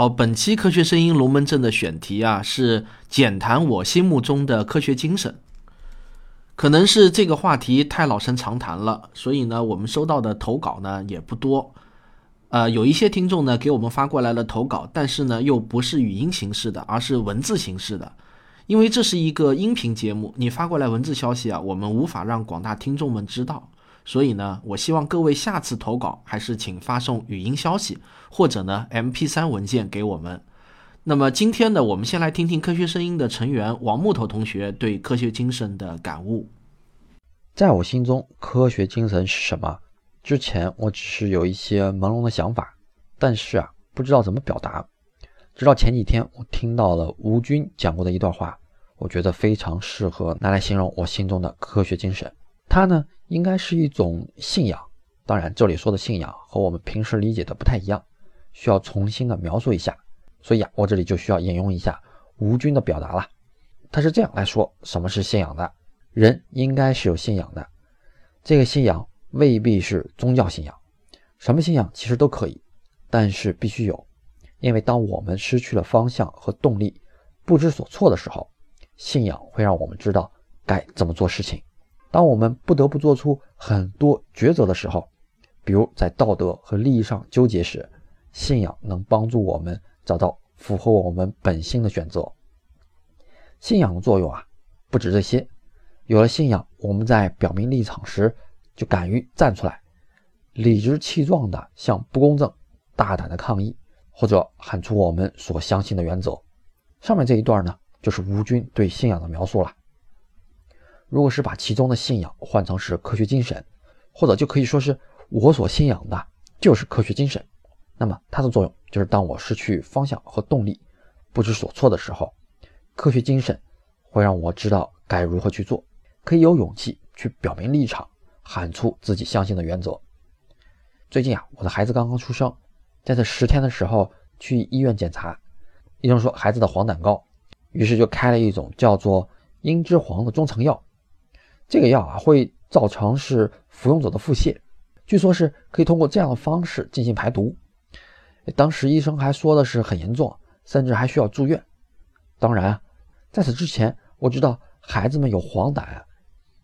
好，本期科学声音龙门阵的选题啊是简谈我心目中的科学精神。可能是这个话题太老生常谈了，所以呢，我们收到的投稿呢也不多。呃，有一些听众呢给我们发过来了投稿，但是呢又不是语音形式的，而是文字形式的。因为这是一个音频节目，你发过来文字消息啊，我们无法让广大听众们知道。所以呢，我希望各位下次投稿还是请发送语音消息或者呢 MP3 文件给我们。那么今天呢，我们先来听听科学声音的成员王木头同学对科学精神的感悟。在我心中，科学精神是什么？之前我只是有一些朦胧的想法，但是啊，不知道怎么表达。直到前几天，我听到了吴军讲过的一段话，我觉得非常适合拿来形容我心中的科学精神。它呢，应该是一种信仰。当然，这里说的信仰和我们平时理解的不太一样，需要重新的描述一下。所以啊，我这里就需要引用一下吴军的表达了。他是这样来说：什么是信仰的？人应该是有信仰的。这个信仰未必是宗教信仰，什么信仰其实都可以，但是必须有。因为当我们失去了方向和动力，不知所措的时候，信仰会让我们知道该怎么做事情。当我们不得不做出很多抉择的时候，比如在道德和利益上纠结时，信仰能帮助我们。找到符合我们本心的选择。信仰的作用啊，不止这些。有了信仰，我们在表明立场时就敢于站出来，理直气壮地向不公正大胆的抗议，或者喊出我们所相信的原则。上面这一段呢，就是吴军对信仰的描述了。如果是把其中的信仰换成是科学精神，或者就可以说是我所信仰的就是科学精神。那么它的作用就是，当我失去方向和动力，不知所措的时候，科学精神会让我知道该如何去做，可以有勇气去表明立场，喊出自己相信的原则。最近啊，我的孩子刚刚出生，在这十天的时候去医院检查，医生说孩子的黄疸高，于是就开了一种叫做茵栀黄的中成药。这个药啊会造成是服用者的腹泻，据说是可以通过这样的方式进行排毒。当时医生还说的是很严重，甚至还需要住院。当然，在此之前，我知道孩子们有黄疸，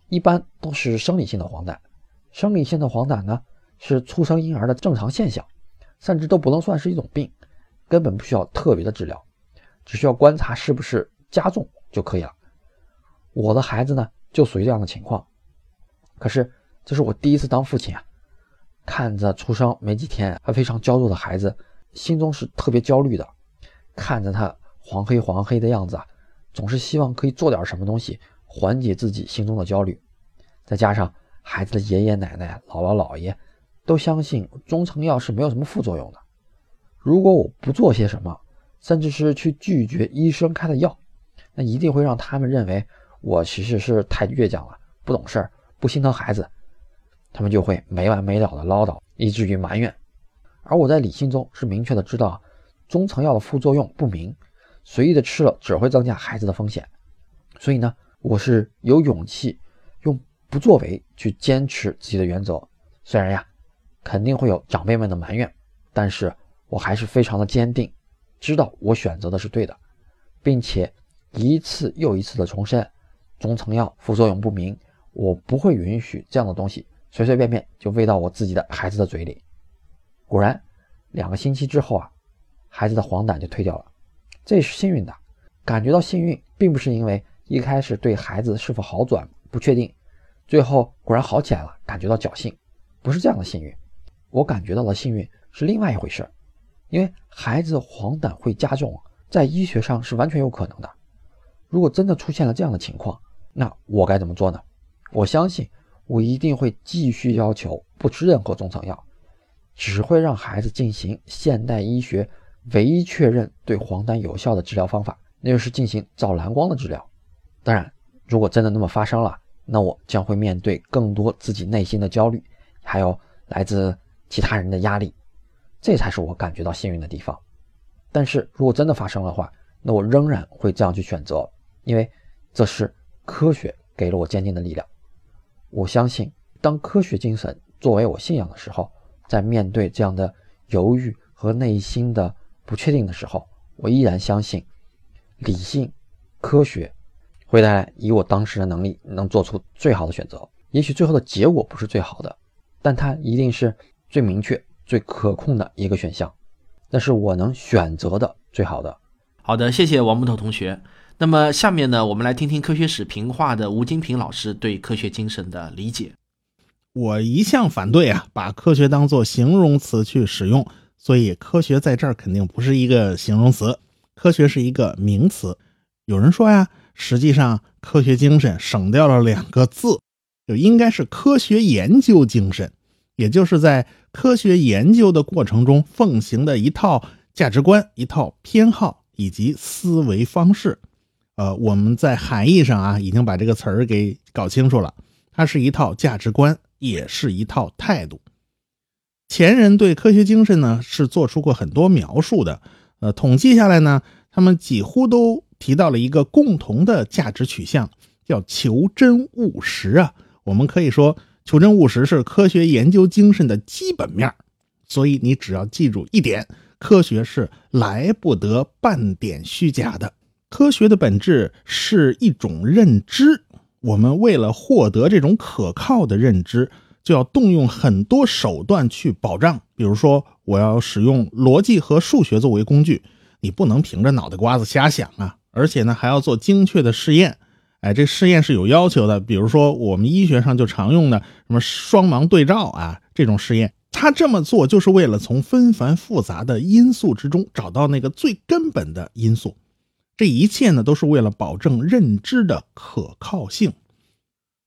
一般都是生理性的黄疸。生理性的黄疸呢，是出生婴儿的正常现象，甚至都不能算是一种病，根本不需要特别的治疗，只需要观察是不是加重就可以了。我的孩子呢，就属于这样的情况。可是，这是我第一次当父亲啊。看着出生没几天还非常娇弱的孩子，心中是特别焦虑的。看着他黄黑黄黑的样子啊，总是希望可以做点什么东西缓解自己心中的焦虑。再加上孩子的爷爷奶奶、姥姥姥爷都相信中成药是没有什么副作用的。如果我不做些什么，甚至是去拒绝医生开的药，那一定会让他们认为我其实是太倔强了，不懂事儿，不心疼孩子。他们就会没完没了的唠叨，以至于埋怨。而我在理性中是明确的知道，中成药的副作用不明，随意的吃了只会增加孩子的风险。所以呢，我是有勇气用不作为去坚持自己的原则。虽然呀，肯定会有长辈们的埋怨，但是我还是非常的坚定，知道我选择的是对的，并且一次又一次的重申，中成药副作用不明，我不会允许这样的东西。随随便便就喂到我自己的孩子的嘴里，果然，两个星期之后啊，孩子的黄疸就退掉了，这是幸运的。感觉到幸运，并不是因为一开始对孩子是否好转不确定，最后果然好起来了，感觉到侥幸，不是这样的幸运。我感觉到的幸运是另外一回事，因为孩子黄疸会加重，在医学上是完全有可能的。如果真的出现了这样的情况，那我该怎么做呢？我相信。我一定会继续要求不吃任何中成药，只会让孩子进行现代医学唯一确认对黄疸有效的治疗方法，那就是进行照蓝光的治疗。当然，如果真的那么发生了，那我将会面对更多自己内心的焦虑，还有来自其他人的压力，这才是我感觉到幸运的地方。但是如果真的发生的话，那我仍然会这样去选择，因为这是科学给了我坚定的力量。我相信，当科学精神作为我信仰的时候，在面对这样的犹豫和内心的不确定的时候，我依然相信理性、科学会带来以我当时的能力能做出最好的选择。也许最后的结果不是最好的，但它一定是最明确、最可控的一个选项。那是我能选择的最好的。好的，谢谢王木头同学。那么下面呢，我们来听听科学史评话的吴金平老师对科学精神的理解。我一向反对啊，把科学当做形容词去使用，所以科学在这儿肯定不是一个形容词，科学是一个名词。有人说呀，实际上科学精神省掉了两个字，就应该是科学研究精神，也就是在科学研究的过程中奉行的一套价值观、一套偏好以及思维方式。呃，我们在含义上啊，已经把这个词儿给搞清楚了，它是一套价值观，也是一套态度。前人对科学精神呢是做出过很多描述的，呃，统计下来呢，他们几乎都提到了一个共同的价值取向，叫求真务实啊。我们可以说，求真务实是科学研究精神的基本面所以你只要记住一点，科学是来不得半点虚假的。科学的本质是一种认知，我们为了获得这种可靠的认知，就要动用很多手段去保障。比如说，我要使用逻辑和数学作为工具，你不能凭着脑袋瓜子瞎想啊！而且呢，还要做精确的试验。哎，这试验是有要求的，比如说我们医学上就常用的什么双盲对照啊这种试验，他这么做就是为了从纷繁复杂的因素之中找到那个最根本的因素。这一切呢，都是为了保证认知的可靠性。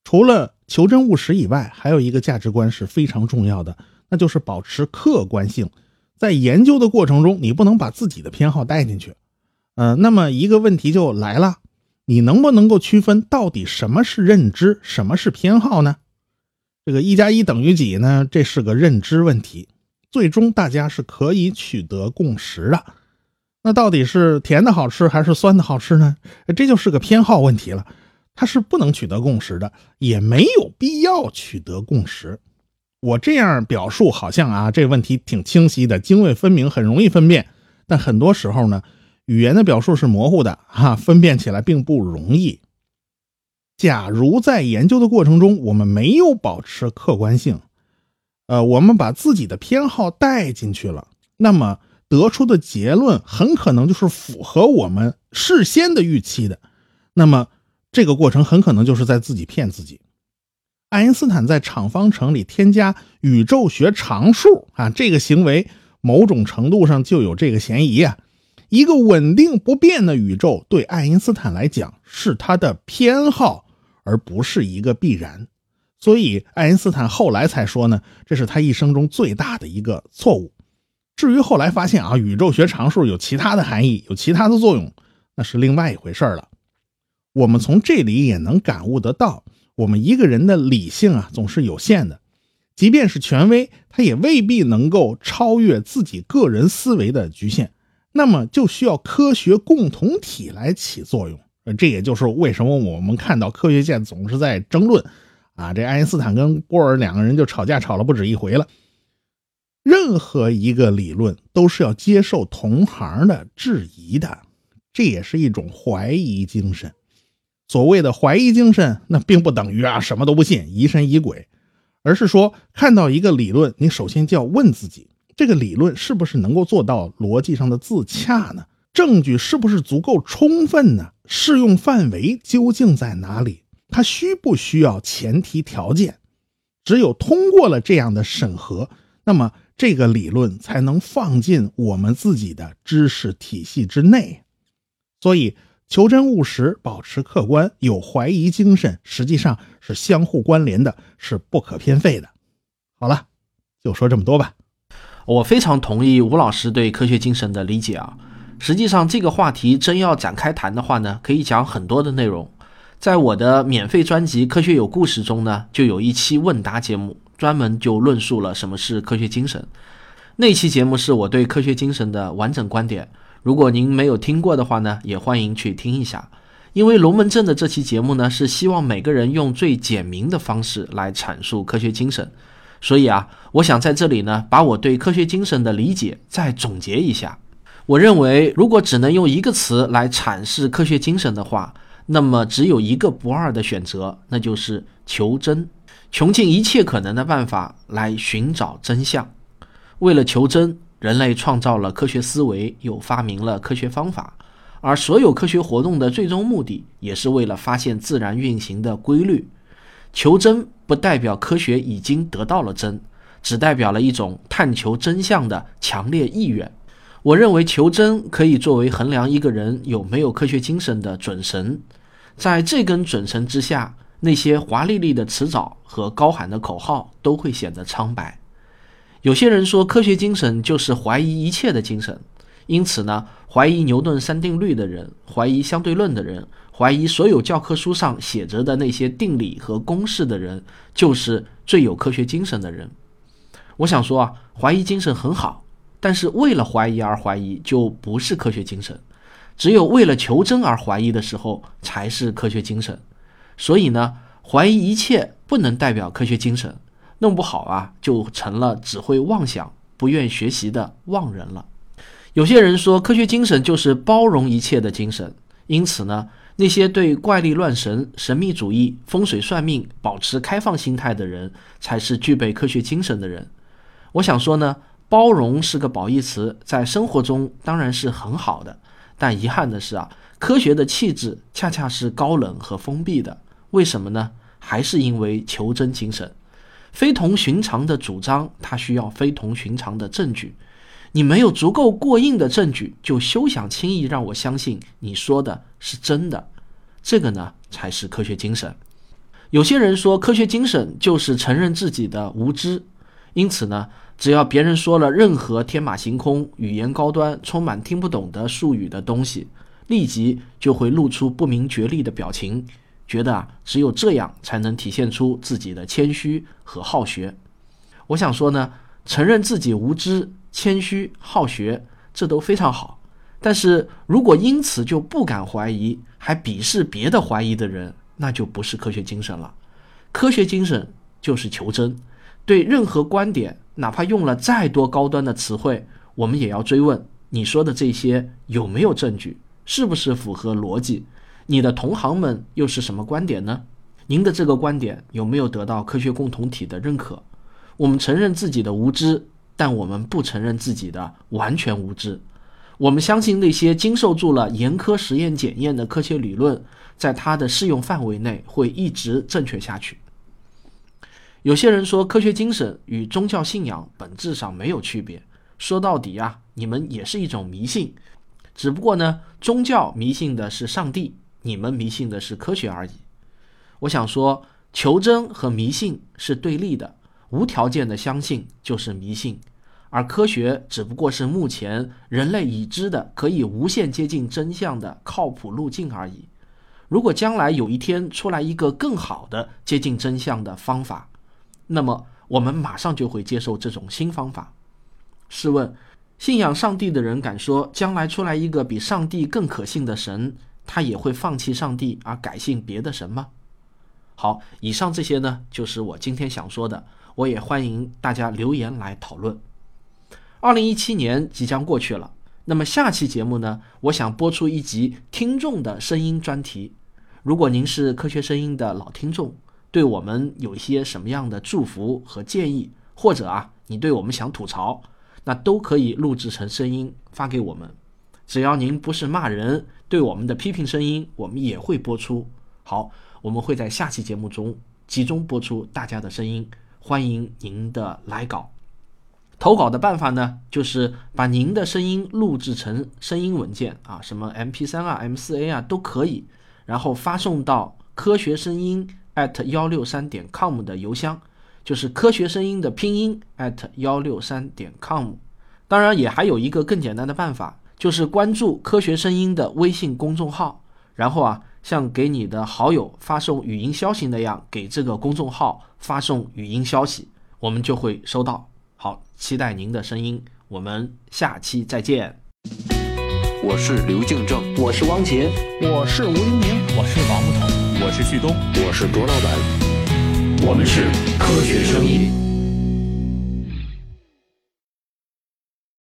除了求真务实以外，还有一个价值观是非常重要的，那就是保持客观性。在研究的过程中，你不能把自己的偏好带进去。嗯，那么一个问题就来了：你能不能够区分到底什么是认知，什么是偏好呢？这个一加一等于几呢？这是个认知问题。最终大家是可以取得共识的。那到底是甜的好吃还是酸的好吃呢？这就是个偏好问题了，它是不能取得共识的，也没有必要取得共识。我这样表述好像啊，这问题挺清晰的，泾渭分明，很容易分辨。但很多时候呢，语言的表述是模糊的，哈，分辨起来并不容易。假如在研究的过程中，我们没有保持客观性，呃，我们把自己的偏好带进去了，那么。得出的结论很可能就是符合我们事先的预期的，那么这个过程很可能就是在自己骗自己。爱因斯坦在场方程里添加宇宙学常数啊，这个行为某种程度上就有这个嫌疑啊。一个稳定不变的宇宙对爱因斯坦来讲是他的偏好，而不是一个必然。所以爱因斯坦后来才说呢，这是他一生中最大的一个错误。至于后来发现啊，宇宙学常数有其他的含义，有其他的作用，那是另外一回事了。我们从这里也能感悟得到，我们一个人的理性啊总是有限的，即便是权威，他也未必能够超越自己个人思维的局限。那么就需要科学共同体来起作用。这也就是为什么我们看到科学界总是在争论啊，这爱因斯坦跟波尔两个人就吵架吵了不止一回了。任何一个理论都是要接受同行的质疑的，这也是一种怀疑精神。所谓的怀疑精神，那并不等于啊什么都不信，疑神疑鬼，而是说看到一个理论，你首先就要问自己，这个理论是不是能够做到逻辑上的自洽呢？证据是不是足够充分呢？适用范围究竟在哪里？它需不需要前提条件？只有通过了这样的审核，那么。这个理论才能放进我们自己的知识体系之内，所以求真务实、保持客观、有怀疑精神，实际上是相互关联的，是不可偏废的。好了，就说这么多吧。我非常同意吴老师对科学精神的理解啊。实际上，这个话题真要展开谈的话呢，可以讲很多的内容。在我的免费专辑《科学有故事》中呢，就有一期问答节目。专门就论述了什么是科学精神。那期节目是我对科学精神的完整观点。如果您没有听过的话呢，也欢迎去听一下。因为龙门阵的这期节目呢，是希望每个人用最简明的方式来阐述科学精神。所以啊，我想在这里呢，把我对科学精神的理解再总结一下。我认为，如果只能用一个词来阐释科学精神的话，那么只有一个不二的选择，那就是求真，穷尽一切可能的办法来寻找真相。为了求真，人类创造了科学思维，又发明了科学方法。而所有科学活动的最终目的，也是为了发现自然运行的规律。求真不代表科学已经得到了真，只代表了一种探求真相的强烈意愿。我认为求真可以作为衡量一个人有没有科学精神的准绳。在这根准绳之下，那些华丽丽的辞藻和高喊的口号都会显得苍白。有些人说，科学精神就是怀疑一切的精神。因此呢，怀疑牛顿三定律的人，怀疑相对论的人，怀疑所有教科书上写着的那些定理和公式的人，就是最有科学精神的人。我想说啊，怀疑精神很好，但是为了怀疑而怀疑就不是科学精神。只有为了求真而怀疑的时候，才是科学精神。所以呢，怀疑一切不能代表科学精神，弄不好啊，就成了只会妄想、不愿学习的妄人了。有些人说，科学精神就是包容一切的精神。因此呢，那些对怪力乱神、神秘主义、风水算命保持开放心态的人，才是具备科学精神的人。我想说呢，包容是个褒义词，在生活中当然是很好的。但遗憾的是啊，科学的气质恰恰是高冷和封闭的。为什么呢？还是因为求真精神，非同寻常的主张，它需要非同寻常的证据。你没有足够过硬的证据，就休想轻易让我相信你说的是真的。这个呢，才是科学精神。有些人说，科学精神就是承认自己的无知。因此呢，只要别人说了任何天马行空、语言高端、充满听不懂的术语的东西，立即就会露出不明觉厉的表情，觉得啊，只有这样才能体现出自己的谦虚和好学。我想说呢，承认自己无知。谦虚好学，这都非常好。但是如果因此就不敢怀疑，还鄙视别的怀疑的人，那就不是科学精神了。科学精神就是求真，对任何观点，哪怕用了再多高端的词汇，我们也要追问：你说的这些有没有证据？是不是符合逻辑？你的同行们又是什么观点呢？您的这个观点有没有得到科学共同体的认可？我们承认自己的无知。但我们不承认自己的完全无知，我们相信那些经受住了严苛实验检验的科学理论，在它的适用范围内会一直正确下去。有些人说，科学精神与宗教信仰本质上没有区别。说到底呀，你们也是一种迷信，只不过呢，宗教迷信的是上帝，你们迷信的是科学而已。我想说，求真和迷信是对立的。无条件的相信就是迷信，而科学只不过是目前人类已知的可以无限接近真相的靠谱路径而已。如果将来有一天出来一个更好的接近真相的方法，那么我们马上就会接受这种新方法。试问，信仰上帝的人敢说将来出来一个比上帝更可信的神，他也会放弃上帝而改信别的神吗？好，以上这些呢，就是我今天想说的。我也欢迎大家留言来讨论。二零一七年即将过去了，那么下期节目呢？我想播出一集听众的声音专题。如果您是科学声音的老听众，对我们有一些什么样的祝福和建议，或者啊，你对我们想吐槽，那都可以录制成声音发给我们。只要您不是骂人，对我们的批评声音，我们也会播出。好，我们会在下期节目中集中播出大家的声音。欢迎您的来稿，投稿的办法呢，就是把您的声音录制成声音文件啊，什么 M P 三啊、M 四 A 啊都可以，然后发送到科学声音 at 幺六三点 com 的邮箱，就是科学声音的拼音 at 幺六三点 com。当然，也还有一个更简单的办法，就是关注科学声音的微信公众号，然后啊。像给你的好友发送语音消息那样，给这个公众号发送语音消息，我们就会收到。好，期待您的声音，我们下期再见。我是刘敬正，我是汪杰，我是吴英明，我是王木头，我是旭东，我是卓老板，我们是科学声音。